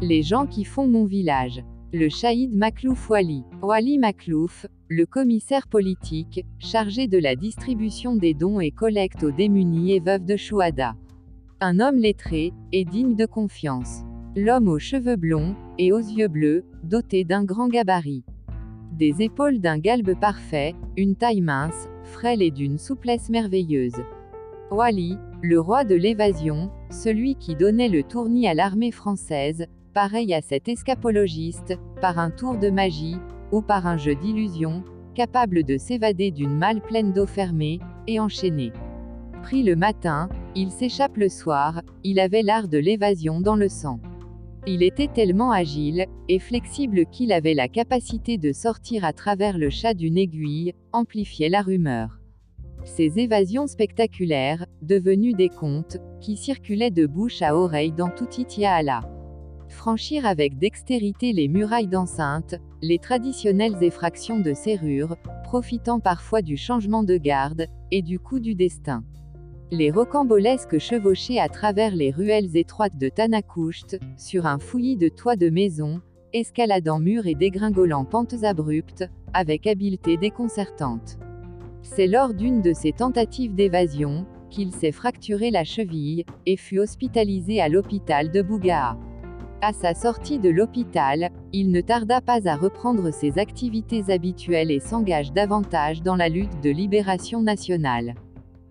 Les gens qui font mon village. Le Shahid Maklouf Wali. Wali Maklouf, le commissaire politique, chargé de la distribution des dons et collecte aux démunis et veuves de Chouada. Un homme lettré, et digne de confiance. L'homme aux cheveux blonds, et aux yeux bleus, doté d'un grand gabarit. Des épaules d'un galbe parfait, une taille mince, frêle et d'une souplesse merveilleuse. Wali, le roi de l'évasion, celui qui donnait le tournis à l'armée française, pareil à cet escapologiste, par un tour de magie, ou par un jeu d'illusion, capable de s'évader d'une malle pleine d'eau fermée, et enchaînée. Pris le matin, il s'échappe le soir, il avait l'art de l'évasion dans le sang. Il était tellement agile, et flexible qu'il avait la capacité de sortir à travers le chat d'une aiguille, amplifiait la rumeur. Ces évasions spectaculaires, devenues des contes, qui circulaient de bouche à oreille dans tout Itiala. Franchir avec dextérité les murailles d'enceinte, les traditionnelles effractions de serrure, profitant parfois du changement de garde, et du coup du destin. Les rocambolesques chevauchés à travers les ruelles étroites de Tanakoust, sur un fouillis de toits de maison, escaladant murs et dégringolant pentes abruptes, avec habileté déconcertante. C'est lors d'une de ces tentatives d'évasion, qu'il s'est fracturé la cheville, et fut hospitalisé à l'hôpital de Bougaa. À sa sortie de l'hôpital, il ne tarda pas à reprendre ses activités habituelles et s'engage davantage dans la lutte de libération nationale.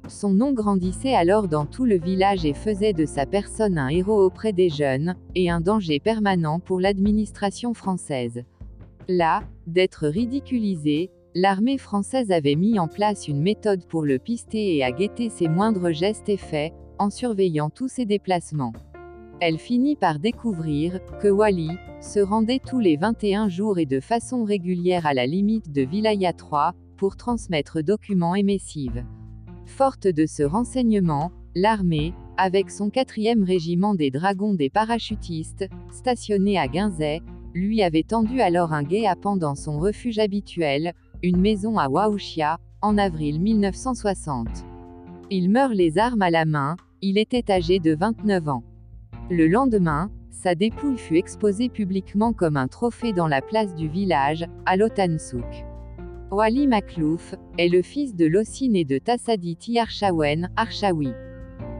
Son nom grandissait alors dans tout le village et faisait de sa personne un héros auprès des jeunes, et un danger permanent pour l'administration française. Là, d'être ridiculisé, l'armée française avait mis en place une méthode pour le pister et à guetter ses moindres gestes et faits, en surveillant tous ses déplacements. Elle finit par découvrir que Wally se rendait tous les 21 jours et de façon régulière à la limite de Vilaya 3 pour transmettre documents et missives. Forte de ce renseignement, l'armée, avec son quatrième régiment des dragons des parachutistes, stationné à Guinzet, lui avait tendu alors un guet-apens dans son refuge habituel, une maison à Waouchia, en avril 1960. Il meurt les armes à la main, il était âgé de 29 ans. Le lendemain, sa dépouille fut exposée publiquement comme un trophée dans la place du village, à Lotansouk. Wali Maklouf est le fils de Lossine et de Tassaditi Archawen, Archawi.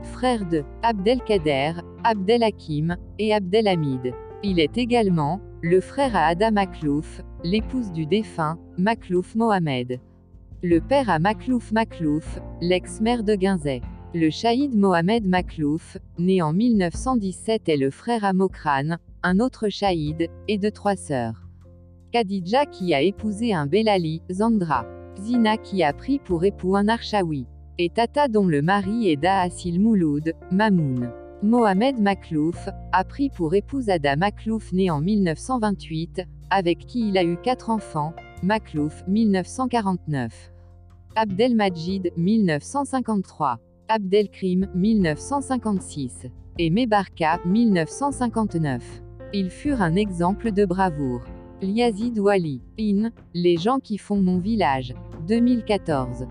Frère de Abdelkader, Abdelhakim et Abdelhamid. Il est également le frère à Ada Maklouf, l'épouse du défunt, Maklouf Mohamed. Le père à Maklouf Maklouf, l'ex-maire de Guinzet. Le Shahid Mohamed Maklouf, né en 1917 est le frère à Mokran, un autre Shahid, et de trois sœurs. Khadija qui a épousé un Belali, Zandra. Zina qui a pris pour époux un Archawi. Et Tata dont le mari est Daasil Mouloud, Mamoun. Mohamed Maklouf, a pris pour épouse Ada Maklouf née en 1928, avec qui il a eu quatre enfants, Maklouf 1949. Abdelmajid 1953. Abdelkrim 1956. Et Mebarka 1959. Ils furent un exemple de bravoure. Liazid Wali. In, Les gens qui font mon village. 2014.